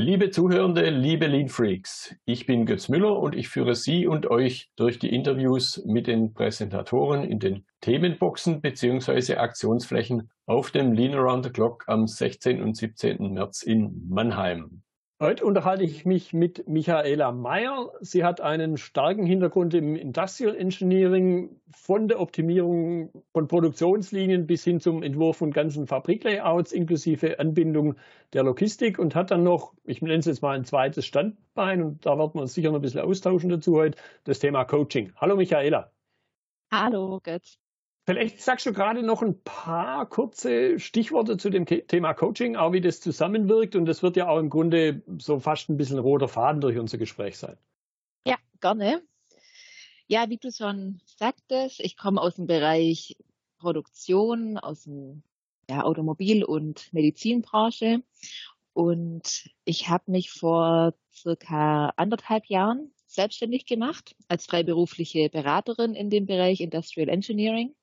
Liebe Zuhörende, liebe Lean Freaks, ich bin Götz Müller und ich führe Sie und euch durch die Interviews mit den Präsentatoren in den Themenboxen bzw. Aktionsflächen auf dem Lean Around the Clock am 16. und 17. März in Mannheim. Heute unterhalte ich mich mit Michaela Meyer. Sie hat einen starken Hintergrund im Industrial Engineering, von der Optimierung von Produktionslinien bis hin zum Entwurf von ganzen Fabriklayouts inklusive Anbindung der Logistik und hat dann noch, ich nenne es jetzt mal ein zweites Standbein und da werden wir uns sicher noch ein bisschen austauschen dazu heute, das Thema Coaching. Hallo Michaela. Hallo Götz. Vielleicht sagst du gerade noch ein paar kurze Stichworte zu dem Thema Coaching, auch wie das zusammenwirkt. Und das wird ja auch im Grunde so fast ein bisschen roter Faden durch unser Gespräch sein. Ja, gerne. Ja, wie du schon sagtest, ich komme aus dem Bereich Produktion, aus dem ja, Automobil- und Medizinbranche. Und ich habe mich vor circa anderthalb Jahren selbstständig gemacht als freiberufliche Beraterin in dem Bereich Industrial Engineering.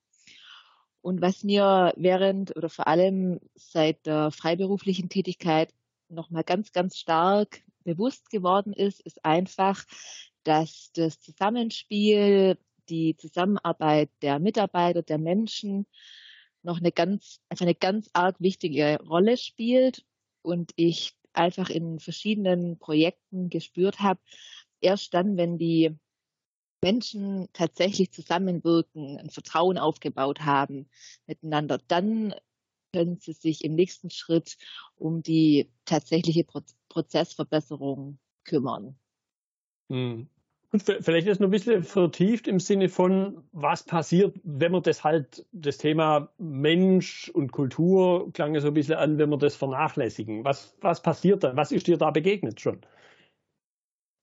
Und was mir während oder vor allem seit der freiberuflichen Tätigkeit nochmal ganz, ganz stark bewusst geworden ist, ist einfach, dass das Zusammenspiel, die Zusammenarbeit der Mitarbeiter, der Menschen noch eine ganz, einfach eine ganz arg wichtige Rolle spielt. Und ich einfach in verschiedenen Projekten gespürt habe, erst dann, wenn die Menschen tatsächlich zusammenwirken, ein Vertrauen aufgebaut haben miteinander, dann können sie sich im nächsten Schritt um die tatsächliche Prozessverbesserung kümmern. Hm. Gut, vielleicht ist noch ein bisschen vertieft im Sinne von, was passiert, wenn man das halt, das Thema Mensch und Kultur klang ja so ein bisschen an, wenn wir das vernachlässigen. Was, was passiert dann? Was ist dir da begegnet schon?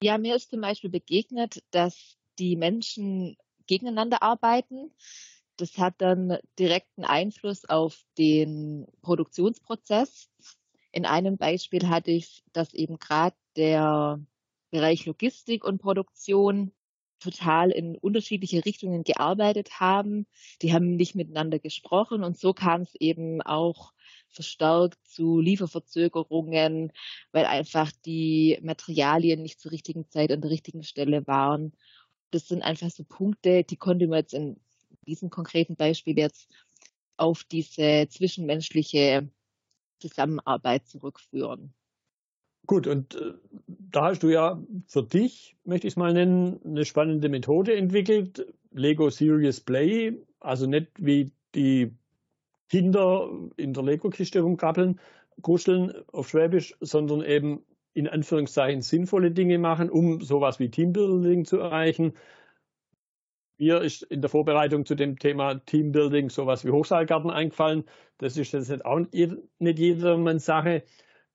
Ja, mir ist zum Beispiel begegnet, dass die Menschen gegeneinander arbeiten. Das hat dann direkten Einfluss auf den Produktionsprozess. In einem Beispiel hatte ich, dass eben gerade der Bereich Logistik und Produktion total in unterschiedliche Richtungen gearbeitet haben. Die haben nicht miteinander gesprochen und so kam es eben auch verstärkt zu Lieferverzögerungen, weil einfach die Materialien nicht zur richtigen Zeit an der richtigen Stelle waren das sind einfach so Punkte, die konnte man jetzt in diesem konkreten Beispiel jetzt auf diese zwischenmenschliche Zusammenarbeit zurückführen. Gut, und äh, da hast du ja für dich, möchte ich es mal nennen, eine spannende Methode entwickelt, Lego Serious Play, also nicht wie die Kinder in der Lego-Kiste rumkrabbeln, kuscheln auf Schwäbisch, sondern eben in Anführungszeichen sinnvolle Dinge machen, um sowas wie Teambuilding zu erreichen. Mir ist in der Vorbereitung zu dem Thema Teambuilding sowas wie Hochseilgarten eingefallen. Das ist jetzt auch nicht jedermanns Sache.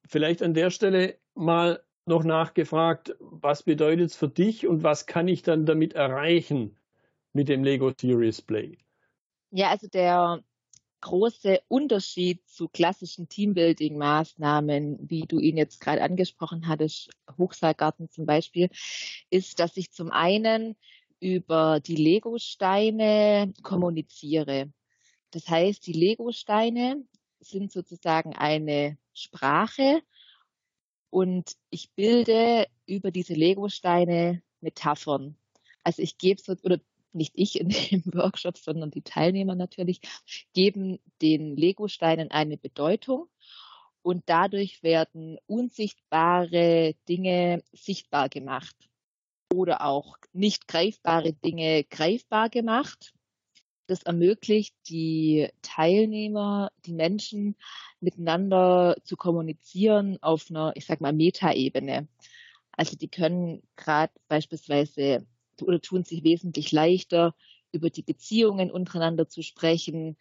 Vielleicht an der Stelle mal noch nachgefragt, was bedeutet es für dich und was kann ich dann damit erreichen mit dem Lego Series Play? Ja, also der große Unterschied zu klassischen Teambuilding-Maßnahmen, wie du ihn jetzt gerade angesprochen hattest, Hochseilgarten zum Beispiel, ist, dass ich zum einen über die Lego-Steine kommuniziere. Das heißt, die Lego-Steine sind sozusagen eine Sprache und ich bilde über diese Lego-Steine Metaphern. Also ich gebe so, oder nicht ich in dem Workshop, sondern die Teilnehmer natürlich, geben den Lego-Steinen eine Bedeutung und dadurch werden unsichtbare Dinge sichtbar gemacht oder auch nicht greifbare Dinge greifbar gemacht. Das ermöglicht die Teilnehmer, die Menschen miteinander zu kommunizieren auf einer, ich sag mal, Metaebene. Also die können gerade beispielsweise oder tun sich wesentlich leichter, über die Beziehungen untereinander zu sprechen,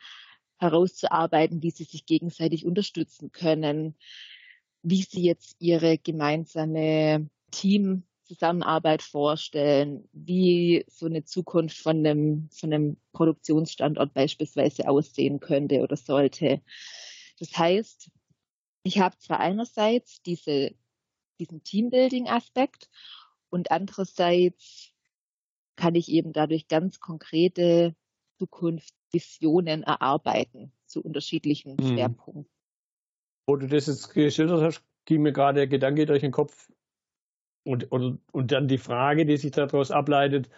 herauszuarbeiten, wie sie sich gegenseitig unterstützen können, wie sie jetzt ihre gemeinsame Teamzusammenarbeit vorstellen, wie so eine Zukunft von einem, von einem Produktionsstandort beispielsweise aussehen könnte oder sollte. Das heißt, ich habe zwar einerseits diese, diesen Teambuilding-Aspekt und andererseits kann ich eben dadurch ganz konkrete Zukunftsvisionen erarbeiten zu unterschiedlichen mhm. Schwerpunkten. Wo du das jetzt geschildert hast, ging mir gerade der Gedanke durch den Kopf und, und, und dann die Frage, die sich daraus ableitet,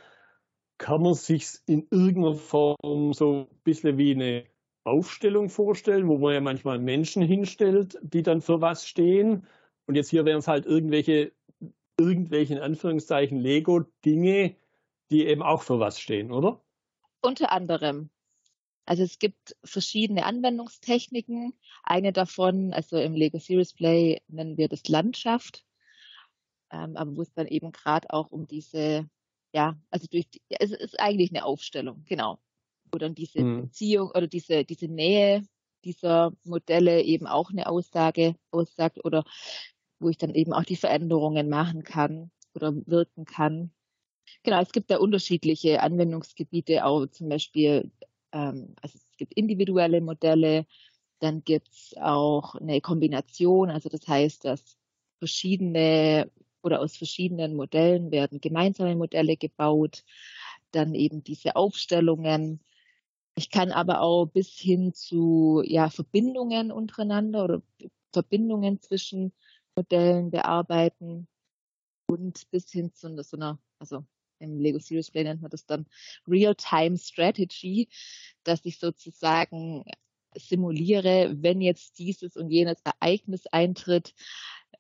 kann man sich in irgendeiner Form so ein bisschen wie eine Aufstellung vorstellen, wo man ja manchmal Menschen hinstellt, die dann für was stehen. Und jetzt hier wären es halt irgendwelche, irgendwelche in Anführungszeichen Lego-Dinge, die eben auch für was stehen, oder? Unter anderem. Also es gibt verschiedene Anwendungstechniken. Eine davon, also im Lego Series Play nennen wir das Landschaft, ähm, aber wo es dann eben gerade auch um diese, ja, also durch, die, es ist eigentlich eine Aufstellung, genau, wo dann diese mhm. Beziehung oder diese diese Nähe dieser Modelle eben auch eine Aussage aussagt oder wo ich dann eben auch die Veränderungen machen kann oder wirken kann. Genau, es gibt da unterschiedliche Anwendungsgebiete, auch zum Beispiel ähm, also es gibt individuelle Modelle, dann gibt es auch eine Kombination, also das heißt, dass verschiedene oder aus verschiedenen Modellen werden gemeinsame Modelle gebaut, dann eben diese Aufstellungen. Ich kann aber auch bis hin zu ja, Verbindungen untereinander oder Verbindungen zwischen Modellen bearbeiten und bis hin zu so einer, also im Lego Serious Play nennt man das dann Real-Time Strategy, dass ich sozusagen simuliere, wenn jetzt dieses und jenes Ereignis eintritt,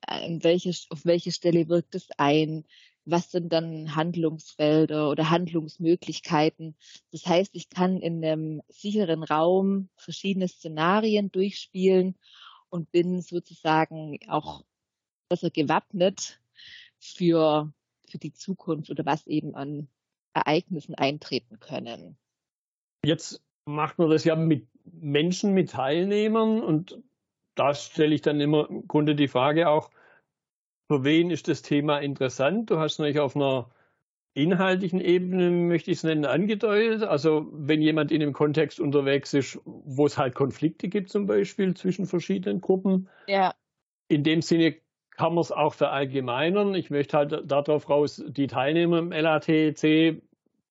äh, welche, auf welche Stelle wirkt es ein, was sind dann Handlungsfelder oder Handlungsmöglichkeiten. Das heißt, ich kann in einem sicheren Raum verschiedene Szenarien durchspielen und bin sozusagen auch besser gewappnet für für die Zukunft oder was eben an Ereignissen eintreten können. Jetzt macht man das ja mit Menschen, mit Teilnehmern und da stelle ich dann immer im Grunde die Frage auch, für wen ist das Thema interessant? Du hast natürlich auf einer inhaltlichen Ebene, möchte ich es nennen, angedeutet. Also wenn jemand in einem Kontext unterwegs ist, wo es halt Konflikte gibt zum Beispiel zwischen verschiedenen Gruppen. Ja. In dem Sinne kann man es auch verallgemeinern. Ich möchte halt darauf raus, die Teilnehmer im LATC,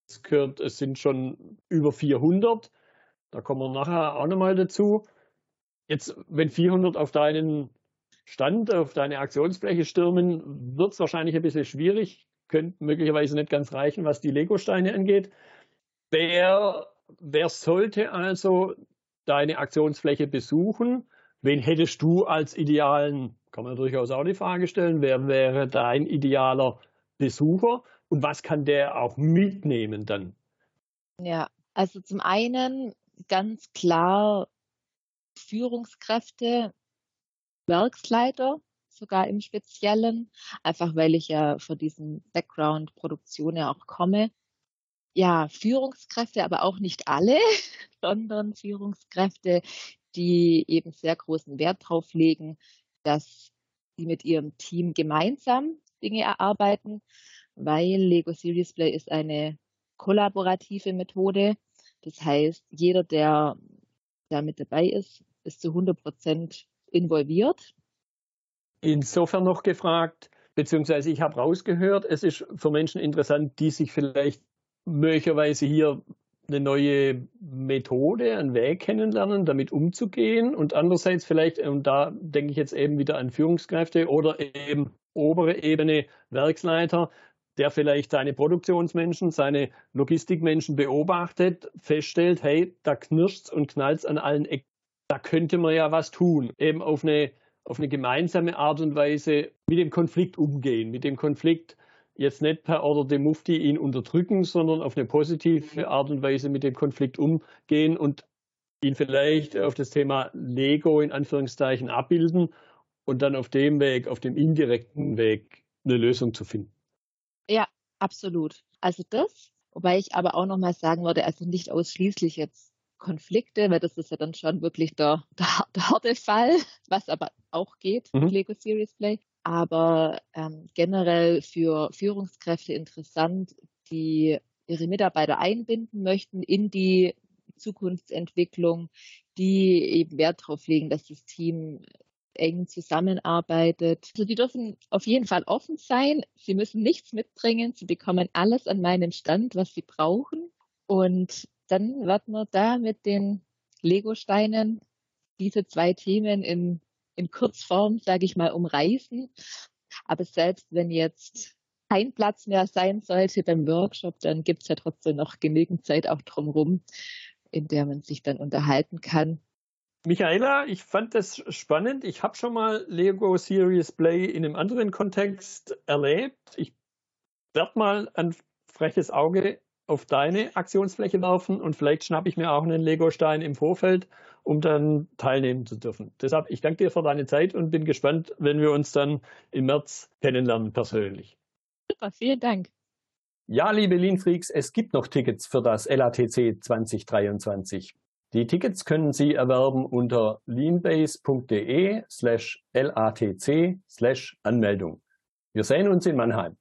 es, gehört, es sind schon über 400. Da kommen wir nachher auch nochmal dazu. Jetzt, wenn 400 auf deinen Stand, auf deine Aktionsfläche stürmen, wird es wahrscheinlich ein bisschen schwierig. Könnte möglicherweise nicht ganz reichen, was die Lego-Steine angeht. Wer, wer sollte also deine Aktionsfläche besuchen? Wen hättest du als idealen kann man durchaus auch die Frage stellen, wer wäre dein idealer Besucher und was kann der auch mitnehmen dann? Ja, also zum einen ganz klar Führungskräfte, Werksleiter sogar im Speziellen, einfach weil ich ja von diesem Background Produktion ja auch komme. Ja, Führungskräfte, aber auch nicht alle, sondern Führungskräfte, die eben sehr großen Wert drauf legen, dass sie mit ihrem Team gemeinsam Dinge erarbeiten, weil Lego Series Play ist eine kollaborative Methode. Das heißt, jeder, der da mit dabei ist, ist zu 100 Prozent involviert. Insofern noch gefragt, beziehungsweise ich habe rausgehört, es ist für Menschen interessant, die sich vielleicht möglicherweise hier eine neue Methode, einen Weg kennenlernen, damit umzugehen und andererseits vielleicht, und da denke ich jetzt eben wieder an Führungskräfte oder eben obere Ebene Werksleiter, der vielleicht seine Produktionsmenschen, seine Logistikmenschen beobachtet, feststellt, hey, da knirscht's und knallt's an allen Ecken. Da könnte man ja was tun, eben auf eine, auf eine gemeinsame Art und Weise mit dem Konflikt umgehen, mit dem Konflikt jetzt nicht per Order dem Mufti ihn unterdrücken, sondern auf eine positive Art und Weise mit dem Konflikt umgehen und ihn vielleicht auf das Thema Lego in Anführungszeichen abbilden und dann auf dem Weg, auf dem indirekten Weg eine Lösung zu finden. Ja, absolut. Also das, wobei ich aber auch nochmal sagen würde, also nicht ausschließlich jetzt Konflikte, weil das ist ja dann schon wirklich der, der, der harte Fall, was aber auch geht mhm. Lego Series Play aber ähm, generell für Führungskräfte interessant, die ihre Mitarbeiter einbinden möchten in die Zukunftsentwicklung, die eben Wert darauf legen, dass das Team eng zusammenarbeitet. Also die dürfen auf jeden Fall offen sein. Sie müssen nichts mitbringen. Sie bekommen alles an meinen Stand, was sie brauchen. Und dann wird man da mit den Lego-Steinen diese zwei Themen in in Kurzform, sage ich mal, umreißen. Aber selbst wenn jetzt kein Platz mehr sein sollte beim Workshop, dann gibt es ja trotzdem noch genügend Zeit auch drumherum, in der man sich dann unterhalten kann. Michaela, ich fand das spannend. Ich habe schon mal Lego Serious Play in einem anderen Kontext erlebt. Ich werde mal ein freches Auge auf deine Aktionsfläche werfen und vielleicht schnappe ich mir auch einen Lego-Stein im Vorfeld, um dann teilnehmen zu dürfen. Deshalb, ich danke dir für deine Zeit und bin gespannt, wenn wir uns dann im März kennenlernen persönlich. Super, vielen Dank. Ja, liebe Lean-Freaks, es gibt noch Tickets für das LATC 2023. Die Tickets können Sie erwerben unter leanbase.de slash LATC slash Anmeldung. Wir sehen uns in Mannheim.